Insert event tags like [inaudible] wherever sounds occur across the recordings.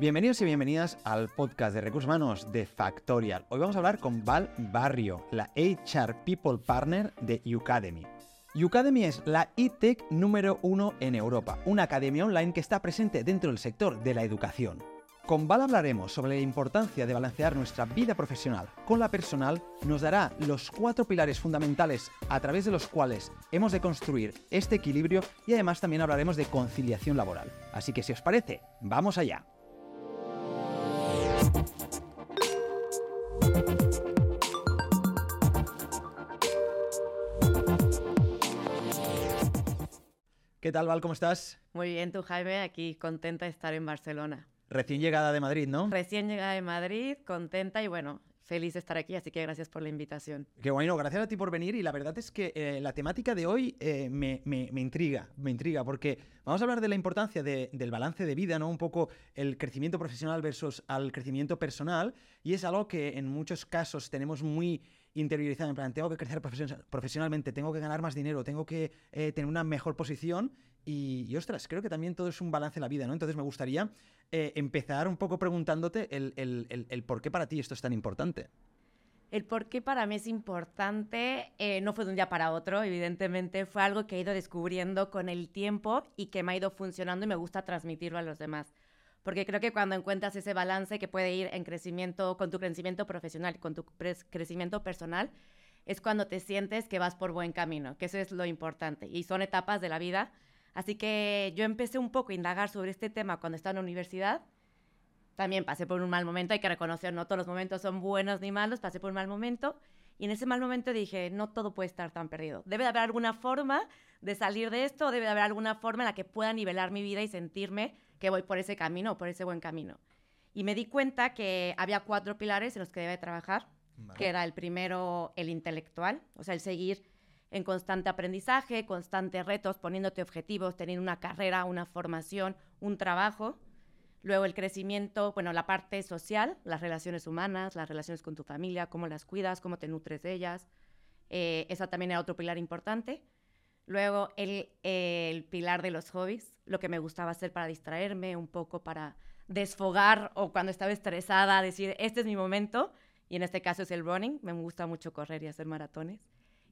Bienvenidos y bienvenidas al podcast de recursos humanos de Factorial. Hoy vamos a hablar con Val Barrio, la HR People Partner de Ucademy. Ucademy es la e-tech número uno en Europa, una academia online que está presente dentro del sector de la educación. Con Val hablaremos sobre la importancia de balancear nuestra vida profesional con la personal, nos dará los cuatro pilares fundamentales a través de los cuales hemos de construir este equilibrio y además también hablaremos de conciliación laboral. Así que si os parece, vamos allá. ¿Qué tal, Val? ¿Cómo estás? Muy bien, tú, Jaime, aquí contenta de estar en Barcelona. Recién llegada de Madrid, ¿no? Recién llegada de Madrid, contenta y bueno, feliz de estar aquí, así que gracias por la invitación. Qué bueno, gracias a ti por venir y la verdad es que eh, la temática de hoy eh, me, intriga, me intriga, porque vamos a hablar de la importancia del balance de vida, ¿no? Un poco el crecimiento profesional versus al crecimiento personal y es algo que en muchos casos tenemos muy interiorizado, en plan, tengo que crecer profesionalmente, tengo que ganar más dinero, tengo que eh, tener una mejor posición y, ostras, creo que también todo es un balance en la vida, ¿no? Entonces me gustaría eh, empezar un poco preguntándote el, por qué para ti esto es tan importante. El por qué para mí es importante eh, no fue de un día para otro, evidentemente fue algo que he ido descubriendo con el tiempo y que me ha ido funcionando y me gusta transmitirlo a los demás. Porque creo que cuando encuentras ese balance que puede ir en crecimiento, con tu crecimiento profesional, con tu crecimiento personal, es cuando te sientes que vas por buen camino, que eso es lo importante. Y son etapas de la vida Así que yo empecé un poco a indagar sobre este tema cuando estaba en la universidad. También pasé por un mal momento, hay que reconocer, no todos los momentos son buenos ni malos, pasé por un mal momento. Y en ese mal momento dije, no todo puede estar tan perdido. Debe de haber alguna forma de salir de esto, debe de haber alguna forma en la que pueda nivelar mi vida y sentirme que voy por ese camino, por ese buen camino. Y me di cuenta que había cuatro pilares en los que debe trabajar, que era el primero, el intelectual, o sea, el seguir en constante aprendizaje, constantes retos, poniéndote objetivos, teniendo una carrera, una formación, un trabajo. Luego el crecimiento, bueno, la parte social, las relaciones humanas, las relaciones con tu familia, cómo las cuidas, cómo te nutres de ellas. Eh, esa también era otro pilar importante. Luego el, el, pilar de los hobbies, lo que me gustaba hacer para distraerme, un poco para desfogar o cuando estaba estresada, decir, este es mi momento. Y en este caso es el running, me gusta mucho correr y hacer maratones.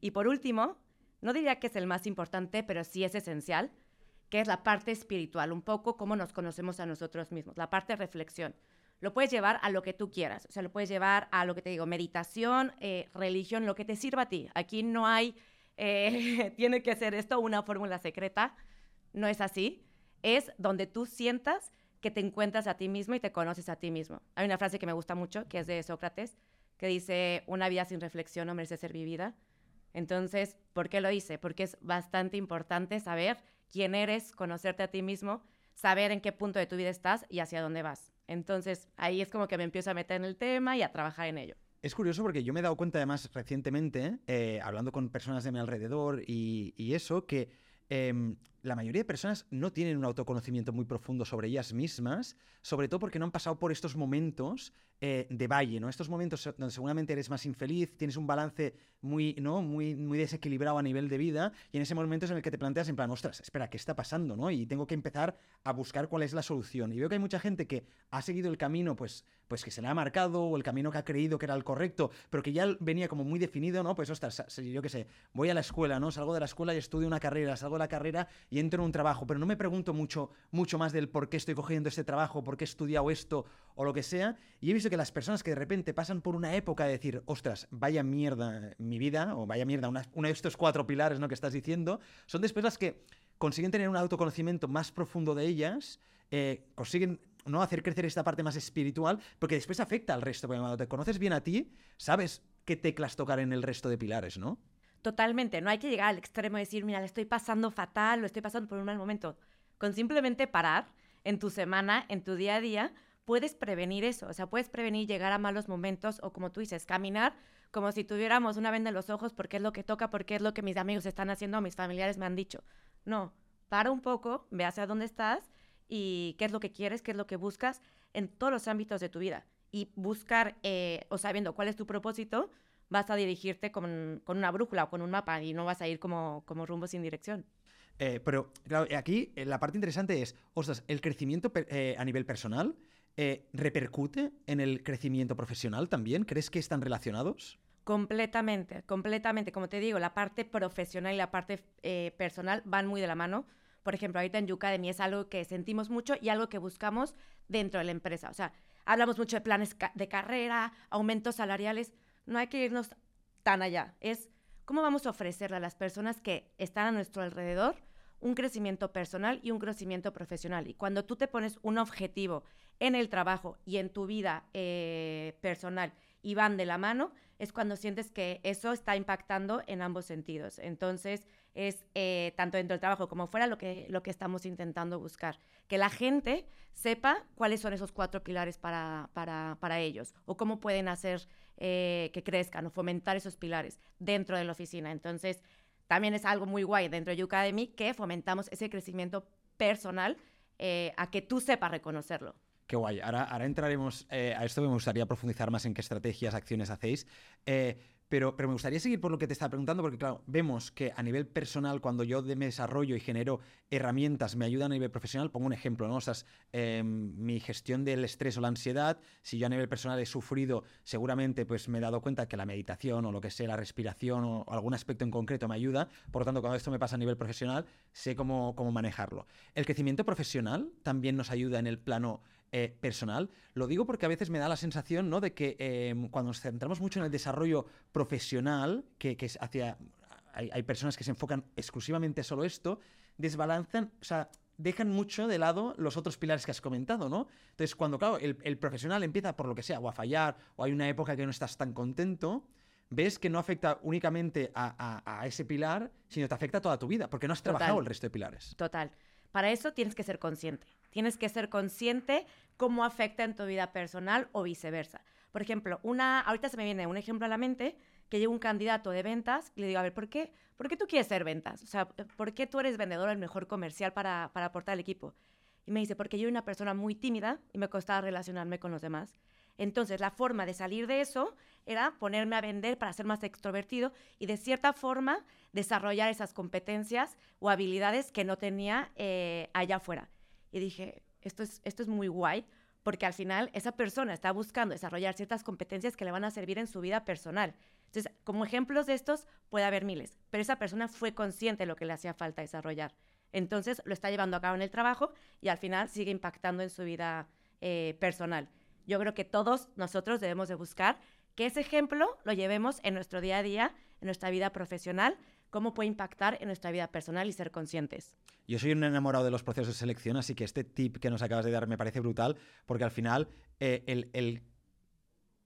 Y por último, no diría que es el más importante, pero sí es esencial, que es la parte espiritual, un poco cómo nos conocemos a nosotros mismos, la parte de reflexión. Lo puedes llevar a lo que tú quieras, o sea, lo puedes llevar a lo que te digo, meditación, eh, religión, lo que te sirva a ti. Aquí no hay, eh, [laughs] tiene que ser esto una fórmula secreta, no es así. Es donde tú sientas que te encuentras a ti mismo y te conoces a ti mismo. Hay una frase que me gusta mucho, que es de Sócrates, que dice, una vida sin reflexión no merece ser vivida. Entonces, ¿por qué lo hice? Porque es bastante importante saber quién eres, conocerte a ti mismo, saber en qué punto de tu vida estás y hacia dónde vas. Entonces, ahí es como que me empiezo a meter en el tema y a trabajar en ello. Es curioso porque yo me he dado cuenta además recientemente, eh, hablando con personas de mi alrededor y, eso, que em, la mayoría de personas no tienen un autoconocimiento muy profundo sobre ellas mismas, sobre todo porque no han pasado por estos momentos eh, de valle, ¿no? Estos momentos donde seguramente eres más infeliz, tienes un balance muy, ¿no? muy, muy desequilibrado a nivel de vida, y en ese momento es en el que te planteas en plan, ostras, espera, ¿qué está pasando? ¿no? Y tengo que empezar a buscar cuál es la solución. Y veo que hay mucha gente que ha seguido el camino, pues, pues que se le ha marcado, o el camino que ha creído que era el correcto, pero que ya venía como muy definido, ¿no? Pues, ostras, yo qué sé, voy a la escuela, ¿no? Salgo de la escuela y estudio una carrera, salgo de la carrera y entro en un trabajo, pero no me pregunto mucho, mucho más del por qué estoy cogiendo este trabajo, por qué he estudiado esto o lo que sea. Y he visto que las personas que de repente pasan por una época de decir, ostras, vaya mierda mi vida, o vaya mierda uno de estos cuatro pilares ¿no? que estás diciendo, son después las que consiguen tener un autoconocimiento más profundo de ellas, eh, consiguen ¿no? hacer crecer esta parte más espiritual, porque después afecta al resto. Te conoces bien a ti, sabes qué teclas tocar en el resto de pilares, ¿no? Totalmente, no hay que llegar al extremo de decir, mira, le estoy pasando fatal, lo estoy pasando por un mal momento. Con simplemente parar en tu semana, en tu día a día, puedes prevenir eso. O sea, puedes prevenir llegar a malos momentos o como tú dices, caminar como si tuviéramos una venda en los ojos porque es lo que toca, porque es lo que mis amigos están haciendo o mis familiares me han dicho. No, para un poco, ve hacia dónde estás y qué es lo que quieres, qué es lo que buscas en todos los ámbitos de tu vida. Y buscar eh, o sabiendo cuál es tu propósito, vas a dirigirte con, una brújula o con un mapa y no vas a ir como, como rumbo sin dirección. Eh, pero, claro, aquí eh, la parte interesante es, ostras, el crecimiento a nivel personal eh, ¿repercute en el crecimiento profesional también? ¿Crees que están relacionados? Completamente, completamente. Como te digo, la parte profesional y la parte eh, personal van muy de la mano. Por ejemplo, ahorita en Yucademy es algo que sentimos mucho y algo que buscamos dentro de la empresa. O sea, hablamos mucho de planes de carrera, aumentos salariales. No hay que irnos tan allá. Es cómo vamos a ofrecerle a las personas que están a nuestro alrededor un crecimiento personal y un crecimiento profesional. Y cuando tú te pones un objetivo en el trabajo y en tu vida eh, personal y van de la mano, es cuando sientes que eso está impactando en ambos sentidos. Entonces, es eh, tanto dentro del trabajo como fuera lo que, lo que estamos intentando buscar. Que la gente sepa cuáles son esos cuatro pilares para, para, para ellos o cómo pueden hacer eh, que crezcan o fomentar esos pilares dentro de la oficina. Entonces, también es algo muy guay dentro de Academy que fomentamos ese crecimiento personal eh, a que tú sepas reconocerlo. Qué guay. Ahora, ahora entraremos eh, a esto. Me gustaría profundizar más en qué estrategias, acciones hacéis. Eh, pero, pero, me gustaría seguir por lo que te estaba preguntando, porque claro, vemos que a nivel personal, cuando yo me desarrollo y genero herramientas, me ayudan a nivel profesional. Pongo un ejemplo, ¿no? O sea, em, mi gestión del estrés o la ansiedad, si yo a nivel personal he sufrido, seguramente pues me he dado cuenta que la meditación o lo que sea, la respiración o, algún aspecto en concreto me ayuda. Por lo tanto, cuando esto me pasa a nivel profesional, sé cómo, cómo manejarlo. El crecimiento profesional también nos ayuda en el plano eh, personal. Lo digo porque a veces me da la sensación ¿no? de que em, cuando nos centramos mucho en el desarrollo profesional, que, es hacia. Hay, personas que se enfocan exclusivamente solo esto, desbalanzan, o sea, dejan mucho de lado los otros pilares que has comentado, ¿no? Entonces, cuando, claro, el, profesional empieza por lo que sea, o a fallar, o hay una época que no estás tan contento, ves que no afecta únicamente a, ese pilar, sino te afecta a toda tu vida, porque no has trabajado el resto de pilares. Total. Para eso tienes que ser consciente. Tienes que ser consciente cómo afecta en tu vida personal o viceversa. Por ejemplo, una, ahorita se me viene un ejemplo a la mente que llega un candidato de ventas y le digo, a ver, ¿por qué? ¿Por qué tú quieres ser ventas? O sea, ¿por qué tú eres vendedor el mejor comercial para, para aportar al equipo? Y me dice, porque yo soy una persona muy tímida y me costaba relacionarme con los demás. Entonces, la forma de salir de eso era ponerme a vender para ser más extrovertido y de cierta forma desarrollar esas competencias o habilidades que no tenía eh, allá afuera. Y dije, esto es, esto es muy guay porque al final esa persona está buscando desarrollar ciertas competencias que le van a servir en su vida personal. Entonces, como ejemplos de estos puede haber miles, pero esa persona fue consciente de lo que le hacía falta desarrollar. Entonces, lo está llevando a cabo en el trabajo y al final sigue impactando en su vida eh, personal. Yo creo que todos nosotros debemos de buscar que ese ejemplo lo llevemos en nuestro día a día, en nuestra vida profesional, cómo puede impactar en nuestra vida personal y ser conscientes. Yo soy un enamorado de los procesos de selección, así que este tip que nos acabas de dar me parece brutal, porque al final eh, el,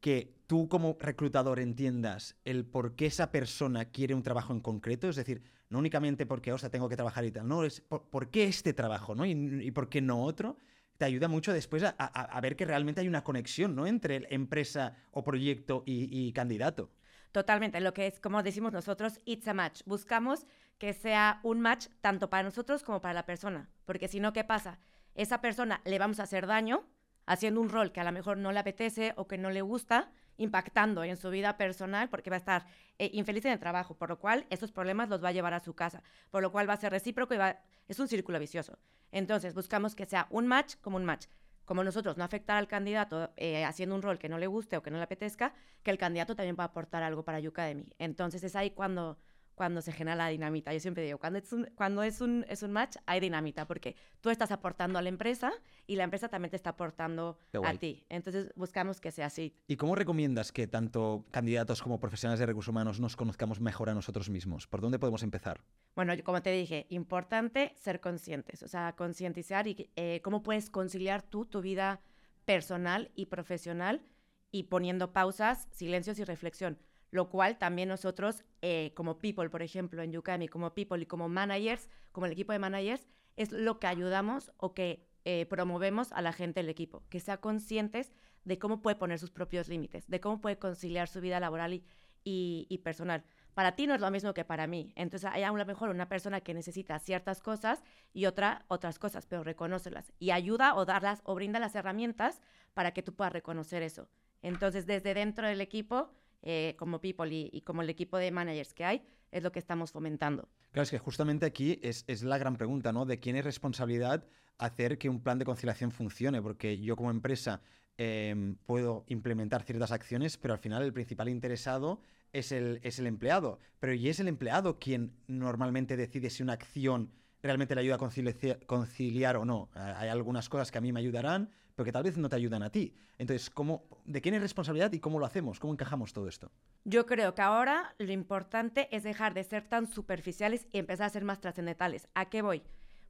que tú como reclutador entiendas el por qué esa persona quiere un trabajo en concreto, es decir, no únicamente porque, o sea, tengo que trabajar y tal, no, es por, qué este trabajo, ¿no? y por qué no otro, te ayuda mucho después a, ver que realmente hay una conexión ¿no? entre empresa o proyecto y, candidato. Totalmente, lo que es, como decimos nosotros, it's a match. Buscamos que sea un match tanto para nosotros como para la persona, porque si no, ¿qué pasa? Esa persona le vamos a hacer daño haciendo un rol que a lo mejor no le apetece o que no le gusta, impactando en su vida personal porque va a estar eh, infeliz en el trabajo, por lo cual esos problemas los va a llevar a su casa, por lo cual va a ser recíproco y va, es un círculo vicioso. Entonces, buscamos que sea un match como un match. Como nosotros no afectar al candidato eh, haciendo un rol que no le guste o que no le apetezca, que el candidato también va a aportar algo para Yucademy. Entonces, es ahí cuando cuando se genera la dinamita. Yo siempre digo, cuando es un, cuando es un, es un match, hay dinamita, porque tú estás aportando a la empresa y la empresa también te está aportando a ti. Entonces buscamos que sea así. ¿Y cómo recomiendas que tanto candidatos como profesionales de recursos humanos nos conozcamos mejor a nosotros mismos? ¿Por dónde podemos empezar? Bueno, como te dije, importante ser conscientes, o sea, concientizar y eh, cómo puedes conciliar tú tu vida personal y profesional y poniendo pausas, silencios y reflexión lo cual también nosotros eh, como people, por ejemplo, en Yukami, como people y como managers, como el equipo de managers, es lo que ayudamos o que eh, promovemos a la gente del equipo, que sea conscientes de cómo puede poner sus propios límites, de cómo puede conciliar su vida laboral y, personal. Para ti no es lo mismo que para mí. Entonces hay a lo mejor una persona que necesita ciertas cosas y otra otras cosas, pero reconocerlas y ayuda o darlas o brinda las herramientas para que tú puedas reconocer eso. Entonces desde dentro del equipo eh, como People y, como el equipo de managers que hay, es lo que estamos fomentando. Claro, es que justamente aquí es, es la gran pregunta, ¿no? De quién es responsabilidad hacer que un plan de conciliación funcione, porque yo como empresa em, puedo implementar ciertas acciones, pero al final el principal interesado es el, es el empleado. Pero ¿y es el empleado quien normalmente decide si una acción realmente le ayuda a conciliar, conciliar o no? Hay algunas cosas que a mí me ayudarán, pero que tal vez no te ayudan a ti. Entonces, ¿cómo, ¿de quién es responsabilidad y cómo lo hacemos? ¿Cómo encajamos todo esto? Yo creo que ahora lo importante es dejar de ser tan superficiales y empezar a ser más trascendentales. ¿A qué voy?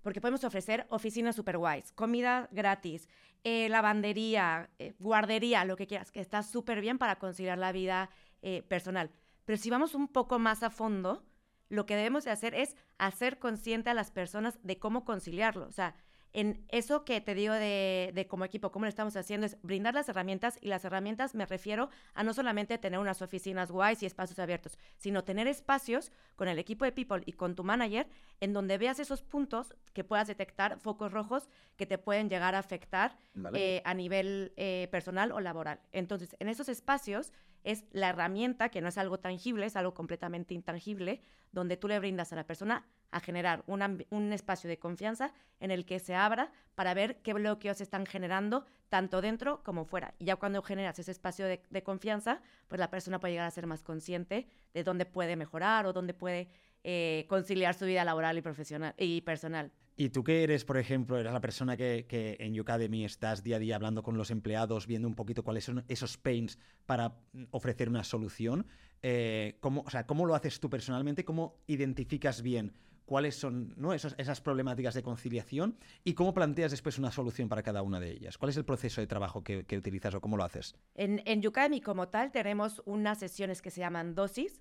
Porque podemos ofrecer oficinas super guays, comida gratis, eh, lavandería, eh, guardería, lo que quieras, que está súper bien para conciliar la vida eh, personal. Pero si vamos un poco más a fondo, lo que debemos de hacer es hacer consciente a las personas de cómo conciliarlo. O sea, en eso que te digo de, como equipo, cómo lo estamos haciendo, es brindar las herramientas y las herramientas me refiero a no solamente tener unas oficinas guays y espacios abiertos, sino tener espacios con el equipo de people y con tu manager en donde veas esos puntos que puedas detectar focos rojos que te pueden llegar a afectar eh, a nivel eh, personal o laboral. Entonces, en esos espacios es la herramienta, que no es algo tangible, es algo completamente intangible, donde tú le brindas a la persona a generar un espacio de confianza en el que se abra para ver qué bloqueos están generando tanto dentro como fuera. Y ya cuando generas ese espacio de, de confianza, pues la persona puede llegar a ser más consciente de dónde puede mejorar o dónde puede eh, conciliar su vida laboral y profesional y personal. ¿Y tú qué eres, por ejemplo, eres la persona que, que en Ucademy estás día a día hablando con los empleados, viendo un poquito cuáles son esos pains para ofrecer una solución? Eh, ¿cómo, o sea, ¿Cómo lo haces tú personalmente? ¿Cómo identificas bien cuáles son ¿no? esas problemáticas de conciliación y cómo planteas después una solución para cada una de ellas. ¿Cuál es el proceso de trabajo que, utilizas o cómo lo haces? En, en como tal tenemos unas sesiones que se llaman dosis,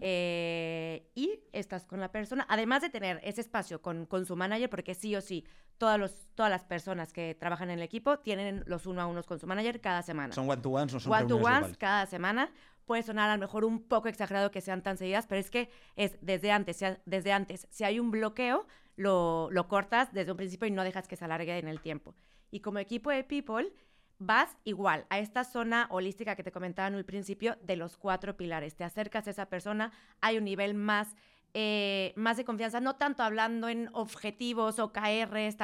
eh, y estás con la persona, además de tener ese espacio con, con su manager, porque sí o sí, todas, los, todas las personas que trabajan en el equipo tienen los uno a unos con su manager cada semana. Son one-to-ones, no son One-to-ones cada semana. Puede sonar a lo mejor un poco exagerado que sean tan seguidas, pero es que es desde antes, desde antes. Si hay un bloqueo, lo, lo cortas desde un principio y no dejas que se alargue en el tiempo. Y como equipo de People, vas igual a esta zona holística que te comentaba en el principio de los cuatro pilares. Te acercas a esa persona, hay un nivel más, eh, más de confianza, no tanto hablando en objetivos o KRs,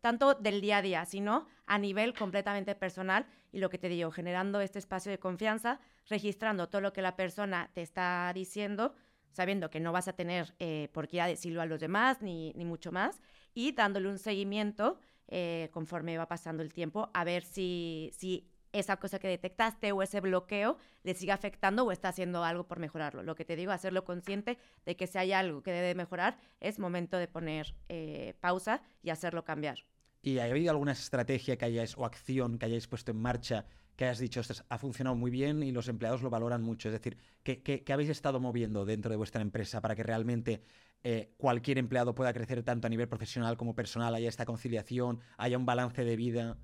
tanto del día a día, sino a nivel completamente personal y lo que te digo, generando este espacio de confianza, registrando todo lo que la persona te está diciendo, sabiendo que no vas a tener eh, por qué decirlo a los demás, ni, ni mucho más, y dándole un seguimiento eh, conforme va pasando el tiempo, a ver si, si esa cosa que detectaste o ese bloqueo le sigue afectando o está haciendo algo por mejorarlo. Lo que te digo, hacerlo consciente de que si hay algo que debe mejorar, es momento de poner eh, pausa y hacerlo cambiar. ¿Y ha habido alguna estrategia que hayáis o acción que hayáis puesto en marcha que hayas dicho, esto ha funcionado muy bien y los empleados lo valoran mucho? Es decir, ¿qué, qué habéis estado moviendo dentro de vuestra empresa para que realmente eh, cualquier empleado pueda crecer tanto a nivel profesional como personal, haya esta conciliación, haya un balance de vida.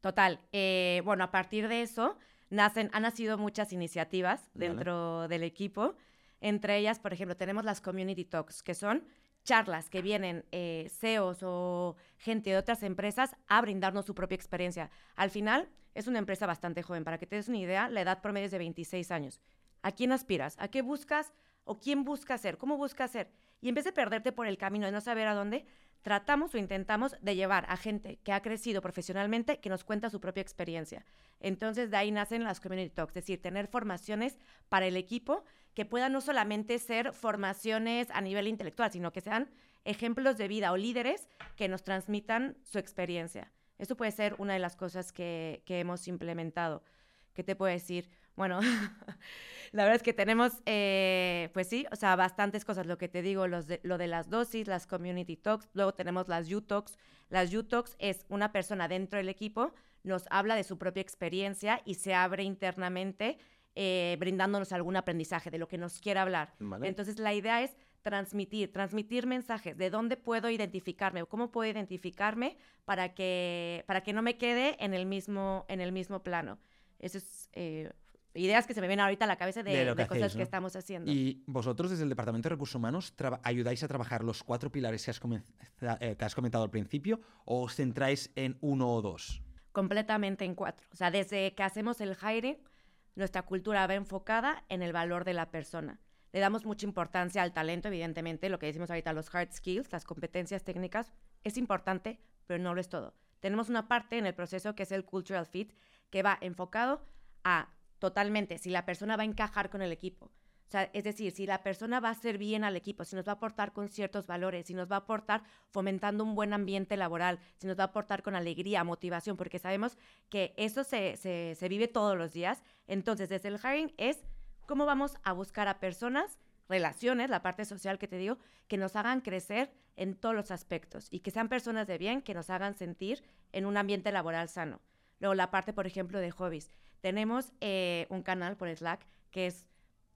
Total. Eh, bueno, a partir de eso nacen, han nacido muchas iniciativas dentro del equipo. Entre ellas, por ejemplo, tenemos las Community Talks, que son charlas que vienen eh, CEOs o gente de otras empresas a brindarnos su propia experiencia. Al final, es una empresa bastante joven. Para que te des una idea, la edad promedio es de 26 años. ¿A quién aspiras? ¿A qué buscas? ¿O quién busca ser? ¿Cómo busca ser? Y en vez de perderte por el camino de no saber a dónde, tratamos o intentamos de llevar a gente que ha crecido profesionalmente que nos cuenta su propia experiencia. Entonces de ahí nacen las community talks, es decir, tener formaciones para el equipo que puedan no solamente ser formaciones a nivel intelectual, sino que sean ejemplos de vida o líderes que nos transmitan su experiencia. Eso puede ser una de las cosas que, hemos implementado. ¿Qué te puedo decir? Bueno, [laughs] la verdad es que tenemos, eh, pues sí, o sea, bastantes cosas. Lo que te digo, los de, lo de las dosis, las community talks, luego tenemos las U-Talks. Las U-Talks es una persona dentro del equipo, nos habla de su propia experiencia y se abre internamente eh, brindándonos algún aprendizaje de lo que nos quiera hablar. Entonces, la idea es transmitir, transmitir mensajes, de dónde puedo identificarme o cómo puedo identificarme para que, para que no me quede en el mismo, en el mismo plano. Eso es eh, ideas que se me vienen ahorita a la cabeza de, cosas que estamos haciendo. Y vosotros desde el Departamento de Recursos Humanos ayudáis a trabajar los cuatro pilares que has, eh, que has comentado al principio o os centráis en uno o dos? Completamente en cuatro. O sea, desde que hacemos el hiring, nuestra cultura va enfocada en el valor de la persona. le damos mucha importancia al talento, evidentemente, lo que decimos ahorita, los hard skills, las competencias técnicas, es importante, pero no lo es todo. Tenemos una parte en el proceso que es el cultural fit, que va enfocado a totalmente si la persona va a encajar con el equipo. O sea, es decir, si la persona va a ser bien al equipo, si nos va a aportar con ciertos valores, si nos va a aportar fomentando un buen ambiente laboral, si nos va a aportar con alegría, motivación, porque sabemos que eso se, se, se vive todos los días. Entonces, desde el hiring es cómo vamos a buscar a personas, relaciones, la parte social que te digo, que nos hagan crecer en todos los aspectos y que sean personas de bien, que nos hagan sentir en un ambiente laboral sano. Luego la parte, por ejemplo, de hobbies. Tenemos eh, un canal por Slack que es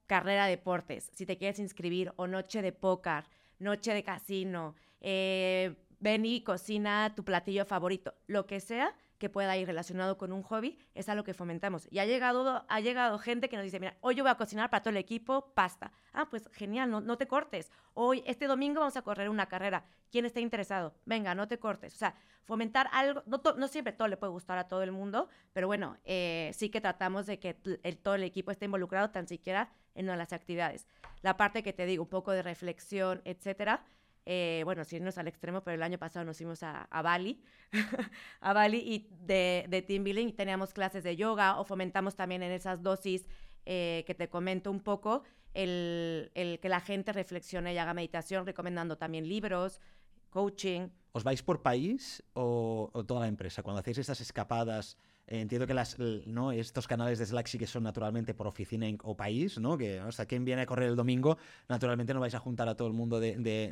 carrera deportes. Si te quieres inscribir, o noche de póker, noche de casino, eh, ven y cocina tu platillo favorito, lo que sea, que pueda ir relacionado con un hobby, es algo que fomentamos. Y ha llegado, ha llegado gente que nos dice, mira, hoy yo voy a cocinar para todo el equipo pasta. Ah, pues genial, no, no te cortes. Hoy, este domingo vamos a correr una carrera. ¿Quién está interesado? Venga, no te cortes. O sea, fomentar algo, no, no siempre todo le puede gustar a todo el mundo, pero bueno, eh, sí que tratamos de que el, todo el equipo esté involucrado tan siquiera en las actividades. La parte que te digo, un poco de reflexión, etcétera, eh, bueno, si irnos al extremo, pero el año pasado nos fuimos a, Bali, [laughs] a Bali y de, de team building y teníamos clases de yoga o fomentamos también en esas dosis eh, que te comento un poco, el, el, que la gente reflexione y haga meditación, recomendando también libros, coaching. ¿Os vais por país o, o toda la empresa? Cuando hacéis estas escapadas eh, entiendo que las, ¿no? estos canales de Slack sí que son naturalmente por oficina o país, ¿no? Que, o sea, quien viene a correr el domingo, naturalmente no vais a juntar a todo el mundo de, de,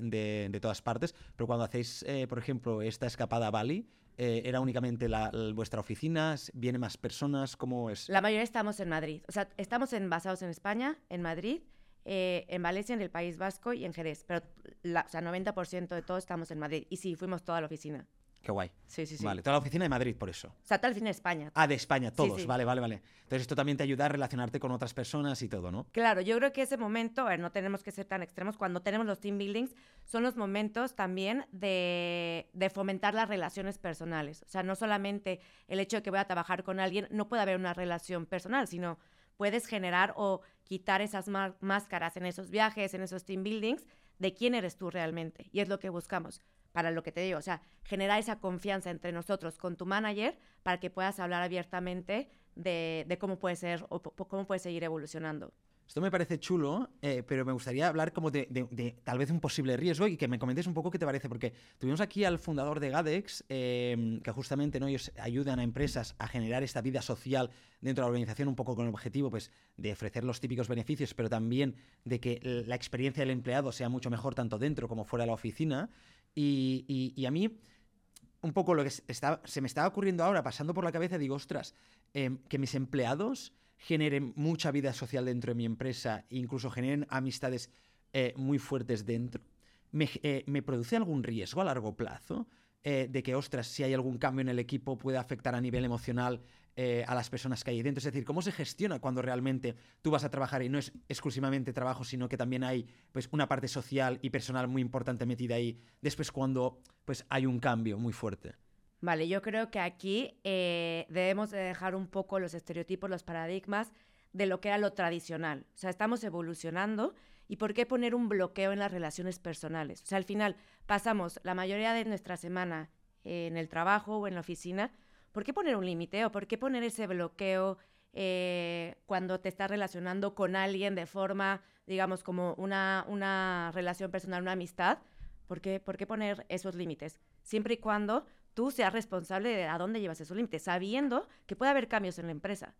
de, todas partes, pero cuando hacéis, eh, por ejemplo, esta escapada a Bali, eh, ¿Era únicamente la, vuestra oficina? ¿Vienen más personas? ¿Cómo es? La mayoría estamos en Madrid. O sea, estamos en, basados en España, en Madrid, en Valencia, en el País Vasco y en Jerez. Pero, la, o sea, 90% de todos estamos en Madrid. Y sí, fuimos toda la oficina. Qué guay. Sí, sí, sí. Vale, toda la oficina de Madrid, por eso. O sea, toda la oficina de España. Ah, de España, todos. Vale, vale, vale. Entonces esto también te ayuda a relacionarte con otras personas y todo, ¿no? Claro, yo creo que ese momento, a ver, no tenemos que ser tan extremos, cuando tenemos los team buildings, son los momentos también de, de fomentar las relaciones personales. O sea, no solamente el hecho de que voy a trabajar con alguien, no puede haber una relación personal, sino puedes generar o quitar esas máscaras en esos viajes, en esos team buildings, de quién eres tú realmente. Y es lo que buscamos para lo que te digo, o sea, generar esa confianza entre nosotros con tu manager para que puedas hablar abiertamente de, de cómo puede ser o cómo puede seguir evolucionando. Esto me parece chulo, eh, pero me gustaría hablar como de, tal vez un posible riesgo y que me comentes un poco qué te parece, porque tuvimos aquí al fundador de Gadex, eh, que justamente ¿no? ellos ayudan a empresas a generar esta vida social dentro de la organización, un poco con el objetivo pues, de ofrecer los típicos beneficios, pero también de que la experiencia del empleado sea mucho mejor tanto dentro como fuera de la oficina. Y, a mí, un poco lo que se me estaba ocurriendo ahora, pasando por la cabeza, digo, ostras, em, que mis empleados generen mucha vida social dentro de mi empresa, e incluso generen amistades eh, muy fuertes dentro, me, eh, ¿me, produce algún riesgo a largo plazo? Eh, de que, ostras, si hay algún cambio en el equipo puede afectar a nivel emocional eh, a las personas que hay dentro. Es decir, cómo se gestiona cuando realmente tú vas a trabajar y no es exclusivamente trabajo, sino que también hay pues, una parte social y personal muy importante metida ahí. Después cuando pues, hay un cambio muy fuerte. Vale, yo creo que aquí eh, debemos de dejar un poco los estereotipos, los paradigmas de lo que era lo tradicional. O sea, estamos evolucionando y por qué poner un bloqueo en las relaciones personales. O sea, al final pasamos la mayoría de nuestra semana en el trabajo o en la oficina ¿por qué poner un límite o por qué poner ese bloqueo eh, cuando te estás relacionando con alguien de forma, digamos, como una, una relación personal, una amistad? ¿Por qué, ¿Por qué poner esos límites? Siempre y cuando tú seas responsable de a dónde llevas esos límites, sabiendo que puede haber cambios en la empresa.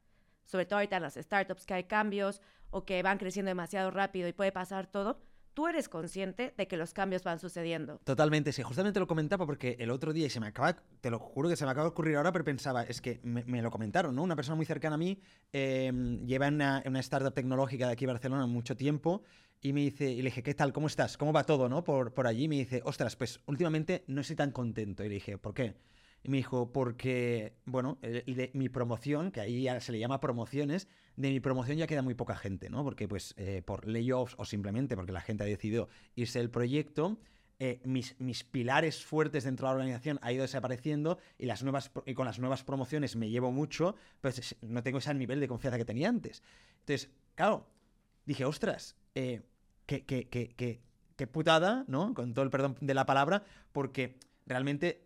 Sobre todo ahorita en las startups que hay cambios o que van creciendo demasiado rápido y puede pasar todo tú eres consciente de que los cambios van sucediendo. Totalmente, sí, justamente lo comentaba porque el otro día, y se me acaba, te lo juro que se me acaba de ocurrir ahora, pero pensaba, es que me, lo comentaron, ¿no? Una persona muy cercana a mí em, lleva en una, startup tecnológica de aquí Barcelona mucho tiempo y me dice, y le dije, ¿qué tal? ¿Cómo estás? ¿Cómo va todo, no? Por, por allí, y me dice, ostras, pues últimamente no estoy tan contento. Y le dije, ¿por qué? Y me dijo, porque, bueno, de mi promoción, que ahí se le llama promociones, de mi promoción ya queda muy poca gente, ¿no? Porque pues eh, por layoffs o simplemente porque la gente ha decidido irse del proyecto, eh, mis, mis, pilares fuertes dentro de la organización ha ido desapareciendo y, las nuevas, y con las nuevas promociones me llevo mucho, pues no tengo ese nivel de confianza que tenía antes. Entonces, claro, dije, ostras, eh, qué, qué, qué, qué, qué putada, ¿no? Con todo el perdón de la palabra, porque realmente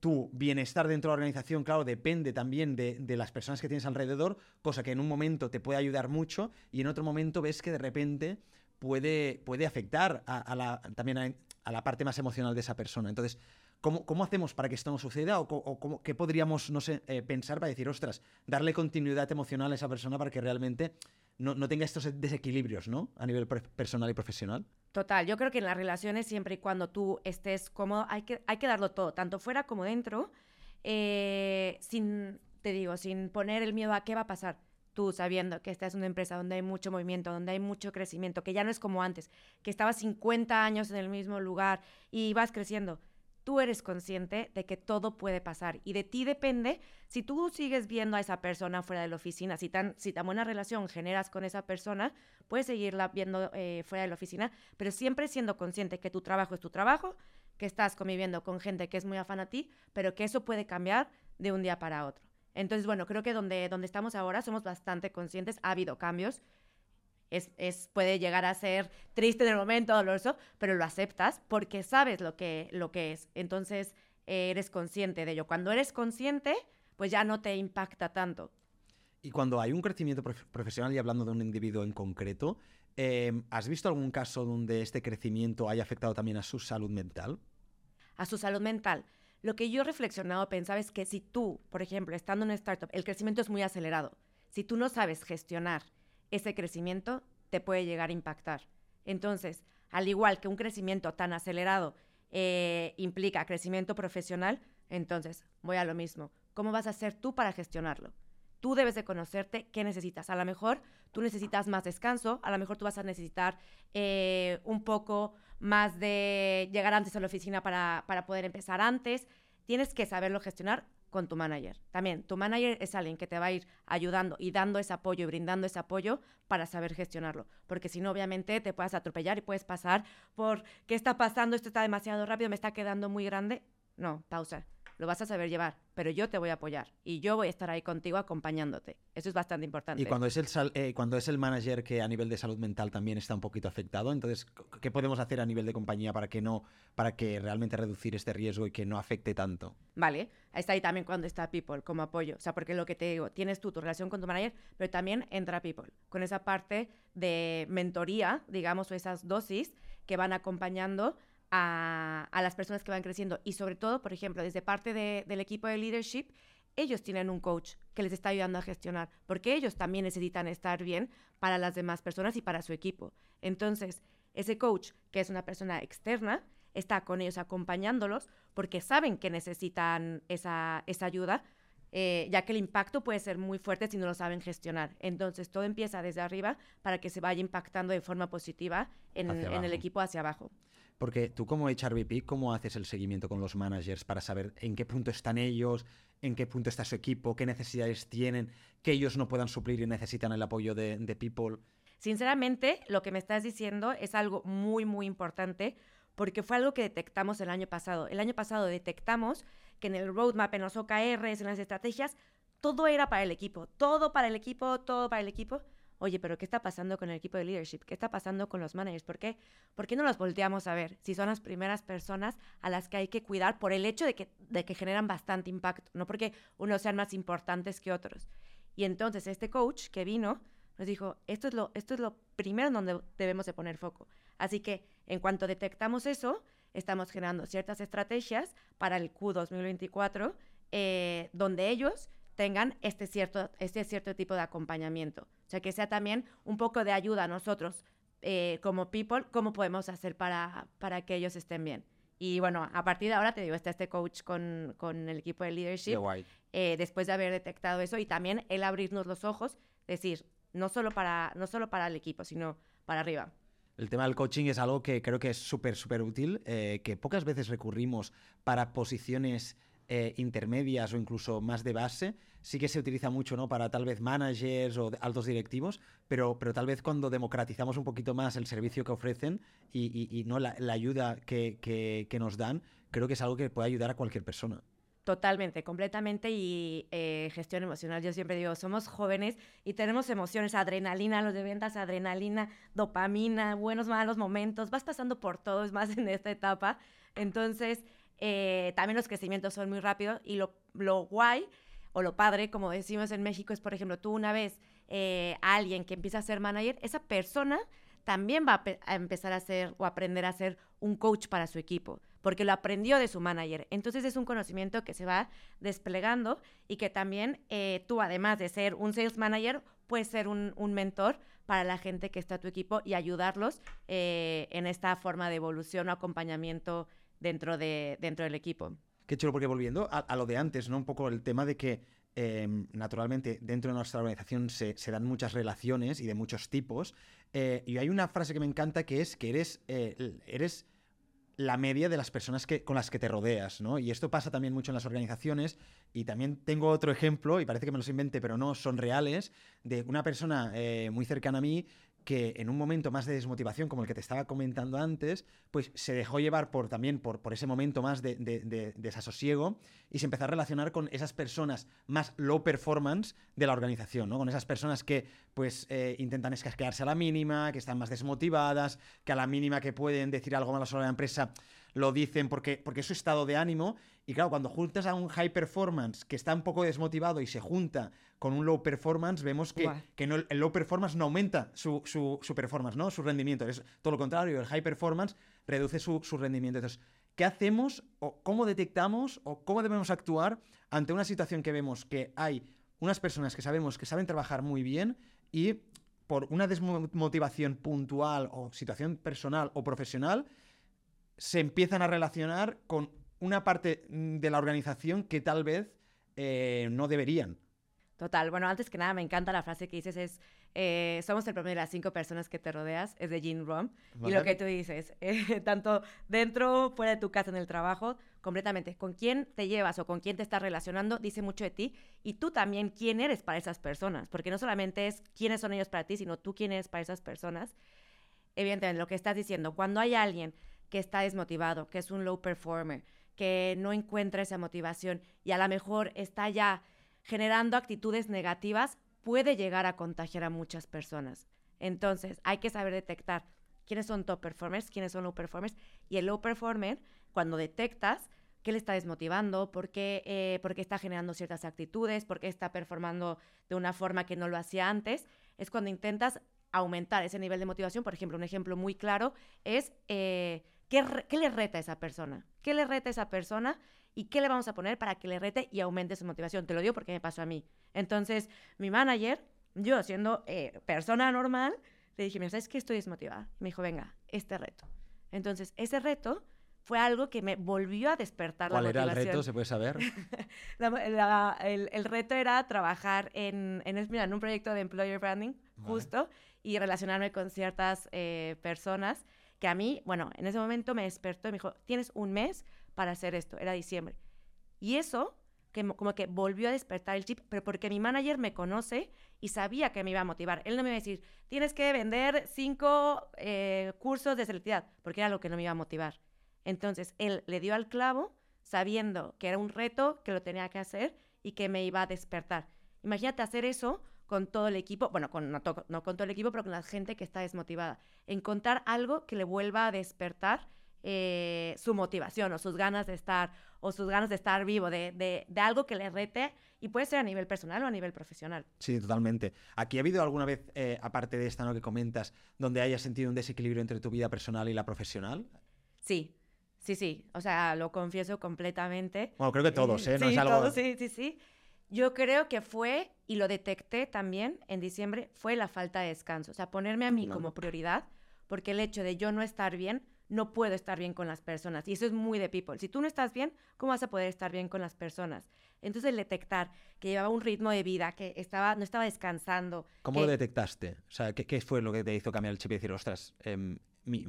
tu bienestar dentro de la organización, claro, depende también de, de, las personas que tienes alrededor, cosa que en un momento te puede ayudar mucho y en otro momento ves que de repente puede, puede afectar a, la, también a, la parte más emocional de esa persona. Entonces, ¿cómo, cómo hacemos para que esto no suceda? ¿O, o cómo, qué podríamos, no sé, eh, pensar para decir, ostras, darle continuidad emocional a esa persona para que realmente no, no tenga estos desequilibrios, ¿no? A nivel personal y profesional. Total, yo creo que en las relaciones, siempre y cuando tú estés cómodo, hay que, hay que darlo todo, tanto fuera como dentro, eh, sin, te digo, sin poner el miedo a qué va a pasar. Tú sabiendo que esta es una empresa donde hay mucho movimiento, donde hay mucho crecimiento, que ya no es como antes, que estabas 50 años en el mismo lugar y vas creciendo tú eres consciente de que todo puede pasar y de ti depende si tú sigues viendo a esa persona fuera de la oficina, si tan, si tan buena relación generas con esa persona, puedes seguirla viendo eh, fuera de la oficina, pero siempre siendo consciente que tu trabajo es tu trabajo, que estás conviviendo con gente que es muy afán a ti, pero que eso puede cambiar de un día para otro. Entonces, bueno, creo que donde, donde estamos ahora somos bastante conscientes, ha habido cambios, es, puede llegar a ser triste en el momento, doloroso, pero lo aceptas porque sabes lo que, lo que es. Entonces, eres consciente de ello. Cuando eres consciente, pues ya no te impacta tanto. Y cuando hay un crecimiento profesional y hablando de un individuo en concreto, em, ¿has visto algún caso donde este crecimiento haya afectado también a su salud mental? A su salud mental. Lo que yo he reflexionado, pensaba es que si tú, por ejemplo, estando en una startup, el crecimiento es muy acelerado. Si tú no sabes gestionar ese crecimiento te puede llegar a impactar. Entonces, al igual que un crecimiento tan acelerado eh, implica crecimiento profesional, entonces voy a lo mismo. ¿Cómo vas a hacer tú para gestionarlo? Tú debes de conocerte qué necesitas. A lo mejor tú necesitas más descanso, a lo mejor tú vas a necesitar eh, un poco más de llegar antes a la oficina para, para poder empezar antes. Tienes que saberlo gestionar con tu manager. También, tu manager es alguien que te va a ir ayudando y dando ese apoyo y brindando ese apoyo para saber gestionarlo. Porque si no, obviamente te puedes atropellar y puedes pasar por qué está pasando, esto está demasiado rápido, me está quedando muy grande. No, pausa lo vas a saber llevar, pero yo te voy a apoyar y yo voy a estar ahí contigo acompañándote. Eso es bastante importante. Y cuando es el, eh, cuando es el manager que a nivel de salud mental también está un poquito afectado, entonces, ¿qué podemos hacer a nivel de compañía para que no, para que realmente reducir este riesgo y que no afecte tanto? Vale, está ahí también cuando está People como apoyo. O sea, porque lo que te digo, tienes tú tu relación con tu manager, pero también entra People, con esa parte de mentoría, digamos, o esas dosis que van acompañando a, las personas que van creciendo. Y sobre todo, por ejemplo, desde parte del equipo de leadership, ellos tienen un coach que les está ayudando a gestionar, porque ellos también necesitan estar bien para las demás personas y para su equipo. Entonces, ese coach, que es una persona externa, está con ellos acompañándolos porque saben que necesitan esa, esa ayuda, eh, ya que el impacto puede ser muy fuerte si no lo saben gestionar. Entonces, todo empieza desde arriba para que se vaya impactando de forma positiva en, en el equipo hacia abajo. Porque tú como HRVP, ¿cómo haces el seguimiento con los managers para saber en qué punto están ellos, en qué punto está su equipo, qué necesidades tienen, que ellos no puedan suplir y necesitan el apoyo de, de People? Sinceramente, lo que me estás diciendo es algo muy, muy importante porque fue algo que detectamos el año pasado. El año pasado detectamos que en el roadmap, en los OKRs, en las estrategias, todo era para el equipo, todo para el equipo, todo para el equipo, oye, pero ¿qué está pasando con el equipo de leadership? ¿Qué está pasando con los managers? ¿Por qué? ¿Por qué no los volteamos a ver si son las primeras personas a las que hay que cuidar por el hecho de que, de que generan bastante impacto, no porque unos sean más importantes que otros? Y entonces este coach que vino nos dijo, esto es lo, esto es lo primero en donde debemos de poner foco. Así que en cuanto detectamos eso, estamos generando ciertas estrategias para el Q 2024, eh, donde ellos tengan este cierto, este cierto tipo de acompañamiento. O sea, que sea también un poco de ayuda a nosotros eh, como people, cómo podemos hacer para, para que ellos estén bien. Y bueno, a partir de ahora te digo, está este coach con, con el equipo de leadership, eh, después de haber detectado eso y también el abrirnos los ojos, decir, no solo para, no solo para el equipo, sino para arriba. El tema del coaching es algo que creo que es súper, súper útil, eh, que pocas veces recurrimos para posiciones eh, intermedias o incluso más de base, sí que se utiliza mucho ¿no? para tal vez managers o altos directivos, pero, pero tal vez cuando democratizamos un poquito más el servicio que ofrecen y, no la, ayuda que, que, nos dan, creo que es algo que puede ayudar a cualquier persona. Totalmente, completamente y eh, gestión emocional. Yo siempre digo, somos jóvenes y tenemos emociones, adrenalina, los de ventas, adrenalina, dopamina, buenos, malos momentos. Vas pasando por todo, es más en esta etapa. Entonces, eh, también los crecimientos son muy rápidos y lo, lo, guay o lo padre, como decimos en México, es, por ejemplo, tú una vez eh, alguien que empieza a ser manager, esa persona también va a, empezar a ser o aprender a ser un coach para su equipo porque lo aprendió de su manager. Entonces es un conocimiento que se va desplegando y que también eh, tú, además de ser un sales manager, puedes ser un, mentor para la gente que está a tu equipo y ayudarlos en esta forma de evolución o acompañamiento dentro, de, dentro del equipo. Qué chulo, porque volviendo a, lo de antes, ¿no? Un poco el tema de que em, naturalmente dentro de nuestra organización se, dan muchas relaciones y de muchos tipos. Eh, y hay una frase que me encanta que es que eres, eres la media de las personas que, con las que te rodeas, ¿no? Y esto pasa también mucho en las organizaciones. Y también tengo otro ejemplo, y parece que me los invente, pero no, son reales, de una persona eh, muy cercana a mí que en un momento más de desmotivación, como el que te estaba comentando antes, pues se dejó llevar por también por, por ese momento más de, desasosiego y se empezó a relacionar con esas personas más low performance de la organización, ¿no? Con esas personas que pues eh, intentan escasquearse a la mínima, que están más desmotivadas, que a la mínima que pueden decir algo malo sobre la empresa lo dicen porque, porque es su estado de ánimo. Y claro, cuando juntas a un high performance que está un poco desmotivado y se junta con un low performance, vemos que, que no, el low performance no aumenta su, su, performance, ¿no? Su rendimiento. Es todo lo contrario, el high performance reduce su, su rendimiento. Entonces, ¿qué hacemos o cómo detectamos o cómo debemos actuar ante una situación que vemos que hay unas personas que sabemos que saben trabajar muy bien y por una desmotivación puntual o situación personal o profesional, se empiezan a relacionar con una parte mm, de la organización que tal vez eh, no deberían. Total. Bueno, antes que nada, me encanta la frase que dices, es, eh, somos el promedio de las cinco personas que te rodeas, es de Jean Rom. Y lo que tú dices, [laughs] eh, tanto dentro, fuera de tu casa, en el trabajo, completamente, con quién te llevas o con quién te estás relacionando, dice mucho de ti. Y tú también, quién eres para esas personas. Porque no solamente es quiénes son ellos para ti, sino tú quién eres para esas personas. Evidentemente, lo que estás diciendo, cuando hay alguien que está desmotivado, que es un low performer, que no encuentra esa motivación y a lo mejor está ya generando actitudes negativas, puede llegar a contagiar a muchas personas. Entonces, hay que saber detectar quiénes son top performers, quiénes son low performers y el low performer, cuando detectas qué le está desmotivando, por qué, eh, por qué está generando ciertas actitudes, por qué está performando de una forma que no lo hacía antes, es cuando intentas aumentar ese nivel de motivación. Por ejemplo, un ejemplo muy claro es eh, ¿Qué, le reta a esa persona? ¿Qué le reta a esa persona? ¿Y qué le vamos a poner para que le rete y aumente su motivación? Te lo digo porque me pasó a mí. Entonces, mi manager, yo siendo eh, persona normal, le dije, mira, ¿sabes qué? Estoy desmotivada. me dijo, venga, este reto. Entonces, ese reto fue algo que me volvió a despertar la motivación. ¿Cuál era el reto? ¿Se puede saber? [laughs] el, reto era trabajar en, en, un proyecto de employer branding, justo, y relacionarme con ciertas eh, personas que a mí, bueno, en ese momento me despertó y me dijo, tienes un mes para hacer esto, era diciembre. Y eso, que como que volvió a despertar el chip, pero porque mi manager me conoce y sabía que me iba a motivar. Él no me iba a decir, tienes que vender cinco eh, cursos de selectividad, porque era lo que no me iba a motivar. Entonces, él le dio al clavo, sabiendo que era un reto, que lo tenía que hacer y que me iba a despertar. Imagínate hacer eso con todo el equipo, bueno, con, no, con todo el equipo, pero con la gente que está desmotivada. Encontrar algo que le vuelva a despertar eh, su motivación o sus ganas de estar, o sus ganas de estar vivo, de, de, algo que le rete, y puede ser a nivel personal o a nivel profesional. Sí, totalmente. ¿Aquí ha habido alguna vez, eh, aparte de esta ¿no? que comentas, donde hayas sentido un desequilibrio entre tu vida personal y la profesional? Sí, sí, sí. O sea, lo confieso completamente. Bueno, creo que todos, ¿eh? No sí, es algo... todos, sí, sí, sí. Yo creo que fue, y lo detecté también en diciembre, fue la falta de descanso. O sea, ponerme a mí como prioridad, porque el hecho de yo no estar bien, no puedo estar bien con las personas. Y eso es muy de people. Si tú no estás bien, ¿cómo vas a poder estar bien con las personas? Entonces, el detectar que llevaba un ritmo de vida, que estaba, no estaba descansando. ¿Cómo lo detectaste? O sea, ¿qué, fue lo que te hizo cambiar el chip y decir, ostras, em, mi,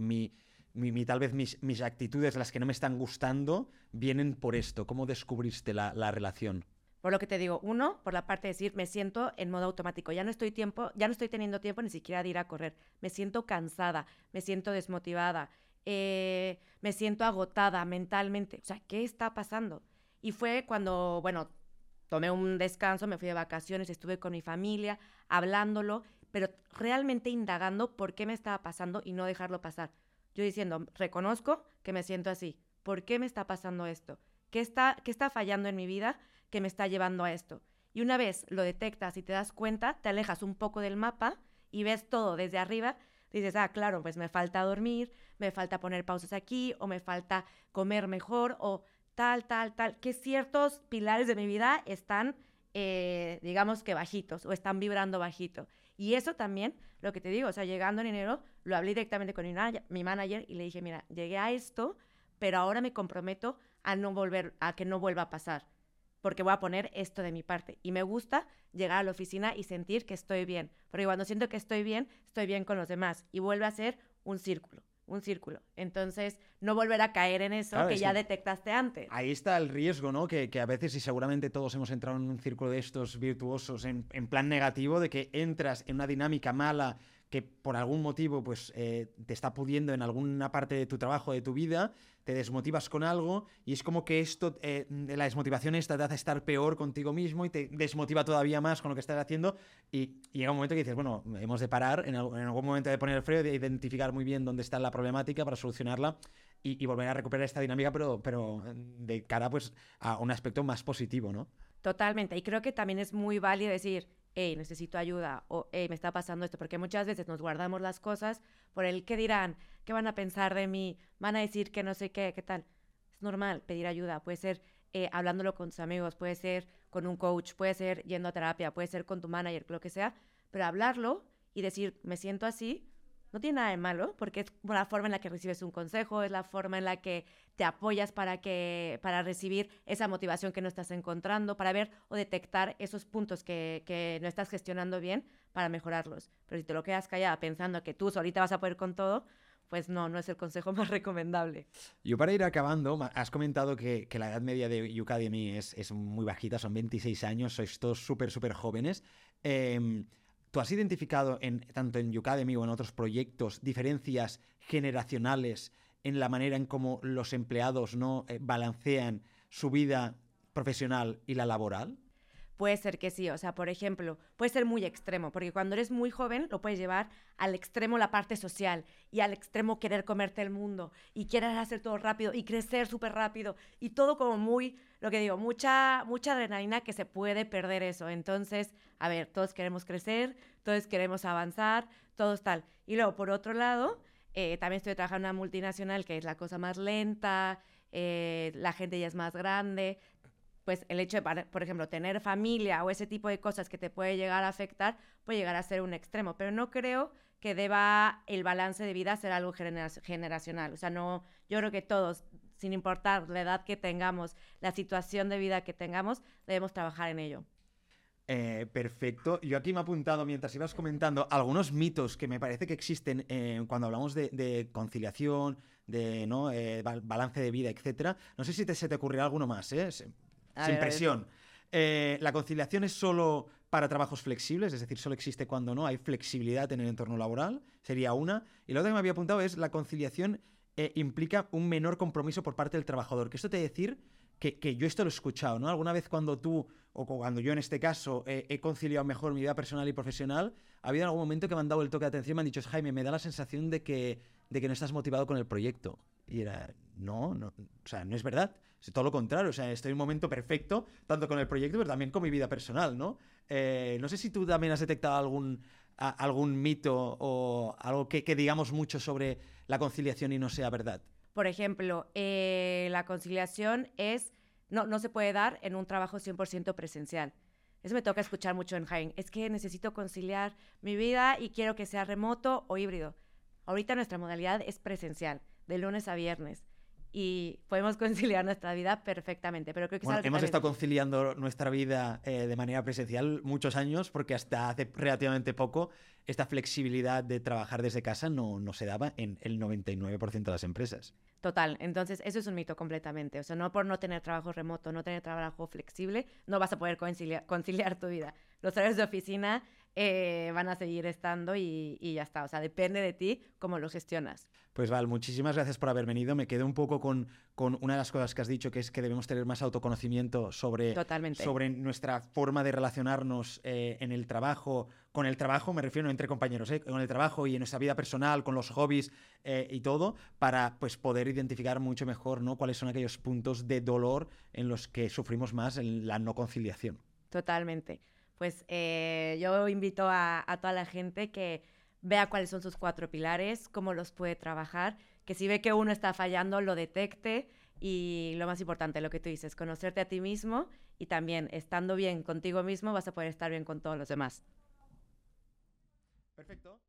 mi, tal vez mis, mis, actitudes, las que no me están gustando, vienen por esto? ¿Cómo descubriste la, la relación? Por lo que te digo, uno, por la parte de decir, me siento en modo automático, ya no estoy tiempo, ya no estoy teniendo tiempo ni siquiera de ir a correr, me siento cansada, me siento desmotivada, eh, me siento agotada mentalmente, o sea, ¿qué está pasando? Y fue cuando, bueno, tomé un descanso, me fui de vacaciones, estuve con mi familia, hablándolo, pero realmente indagando por qué me estaba pasando y no dejarlo pasar. Yo diciendo, reconozco que me siento así. ¿Por qué me está pasando esto? ¿Qué está, qué está fallando en mi vida que me está llevando a esto? Y una vez lo detectas y te das cuenta, te alejas un poco del mapa y ves todo desde arriba. Dices, ah, claro, pues me falta dormir, me falta poner pausas aquí, o me falta comer mejor, o tal, tal, tal. Que ciertos pilares de mi vida están, eh, digamos que bajitos, o están vibrando bajito. Y eso también, lo que te digo, o sea, llegando en enero, lo hablé directamente con mi manager y le dije, mira, llegué a esto, pero ahora me comprometo a no volver, a que no vuelva a pasar porque voy a poner esto de mi parte. Y me gusta llegar a la oficina y sentir que estoy bien, porque cuando siento que estoy bien, estoy bien con los demás y vuelve a ser un círculo un círculo. Entonces, no volver a caer en eso que ya detectaste antes. Ahí está el riesgo, ¿no? Que, a veces, y seguramente todos hemos entrado en un círculo de estos virtuosos en, en plan negativo, de que entras en una dinámica mala que por algún motivo pues, eh, te está pudiendo en alguna parte de tu trabajo, de tu vida, te desmotivas con algo y es como que esto, eh, la desmotivación esta te hace estar peor contigo mismo y te desmotiva todavía más con lo que estás haciendo y, llega un momento que dices, bueno, hemos de parar, en, algún momento de poner el freno, de identificar muy bien dónde está la problemática para solucionarla y, volver a recuperar esta dinámica, pero, pero de cara pues, a un aspecto más positivo, ¿no? Totalmente, y creo que también es muy válido decir, hey, necesito ayuda o hey, me está pasando esto, porque muchas veces nos guardamos las cosas por el qué dirán, qué van a pensar de mí, van a decir que no sé qué, qué tal. Es normal pedir ayuda, puede ser eh, hablándolo con tus amigos, puede ser con un coach, puede ser yendo a terapia, puede ser con tu manager, lo que sea, pero hablarlo y decir, me siento así, no tiene nada de malo, porque es la forma en la que recibes un consejo, es la forma en la que te apoyas para, que, para recibir esa motivación que no estás encontrando, para ver o detectar esos puntos que, que no estás gestionando bien para mejorarlos. Pero si te lo quedas callada pensando que tú solita vas a poder con todo, pues no, no es el consejo [laughs] más recomendable. Yo para ir acabando, has comentado que, que la edad media de Ucademy es, es muy bajita, son 26 años, sois todos súper, súper jóvenes. Eh, ¿Tú has identificado en, tanto en Ucademy o en otros proyectos diferencias generacionales en la manera en cómo los empleados no eh, balancean su vida profesional y la laboral? Puede ser que sí, o sea, por ejemplo, puede ser muy extremo, porque cuando eres muy joven lo puedes llevar al extremo la parte social y al extremo querer comerte el mundo y querer hacer todo rápido y crecer súper rápido y todo como muy, lo que digo, mucha, mucha adrenalina que se puede perder eso. Entonces, a ver, todos queremos crecer, todos queremos avanzar, todos tal. Y luego, por otro lado, eh, también estoy trabajando en una multinacional que es la cosa más lenta, eh, la gente ya es más grande, pues el hecho de, por ejemplo, tener familia o ese tipo de cosas que te puede llegar a afectar, puede llegar a ser un extremo. Pero no creo que deba el balance de vida ser algo generacional. O sea, no, yo creo que todos, sin importar la edad que tengamos, la situación de vida que tengamos, debemos trabajar en ello. Eh, perfecto. Yo aquí me he apuntado mientras ibas comentando algunos mitos que me parece que existen eh, cuando hablamos de, conciliación, de ¿no? Eh, balance de vida, etcétera. No sé si se te ocurrirá alguno más, ¿eh? Sin presión. Eh, la conciliación es solo para trabajos flexibles, es decir, solo existe cuando no hay flexibilidad en el entorno laboral, sería una. Y la otra que me había apuntado es la conciliación eh, implica un menor compromiso por parte del trabajador. Que esto te decir que, que, yo esto lo he escuchado, ¿no? Alguna vez cuando tú, o cuando yo en este caso, eh, he conciliado mejor mi vida personal y profesional, ha habido algún momento que me han dado el toque de atención y me han dicho, Jaime, me da la sensación de que, de que no estás motivado con el proyecto. Y era, no, no, o sea, no es verdad todo lo contrario, o sea, estoy en un momento perfecto, tanto con el proyecto, pero también con mi vida personal, ¿no? Eh, no sé si tú también has detectado algún, algún mito o algo que, digamos mucho sobre la conciliación y no sea verdad. Por ejemplo, eh, la conciliación es, no, no se puede dar en un trabajo 100% presencial. Eso me toca escuchar mucho en Jaén. Es que necesito conciliar mi vida y quiero que sea remoto o híbrido. Ahorita nuestra modalidad es presencial, de lunes a viernes y podemos conciliar nuestra vida perfectamente. Pero creo que, hemos estado conciliando nuestra vida eh, de manera presencial muchos años porque hasta hace relativamente poco esta flexibilidad de trabajar desde casa no, no se daba en el 99% de las empresas. Total, entonces eso es un mito completamente. O sea, no por no tener trabajo remoto, no tener trabajo flexible, no vas a poder conciliar, conciliar tu vida. Los horarios de oficina eh, van a seguir estando y, y, ya está. O sea, depende de ti cómo lo gestionas. Pues Val, muchísimas gracias por haber venido. Me quedé un poco con, con una de las cosas que has dicho, que es que debemos tener más autoconocimiento sobre, sobre nuestra forma de relacionarnos eh, en el trabajo. Con el trabajo me refiero entre compañeros, ¿eh? con el trabajo y en nuestra vida personal, con los hobbies y todo, para pues, poder identificar mucho mejor ¿no? cuáles son aquellos puntos de dolor en los que sufrimos más en la no conciliación. Totalmente. Pues eh, yo invito a, a toda la gente que vea cuáles son sus cuatro pilares, cómo los puede trabajar, que si ve que uno está fallando, lo detecte y lo más importante, lo que tú dices, conocerte a ti mismo y también estando bien contigo mismo vas a poder estar bien con todos los demás. Perfecto.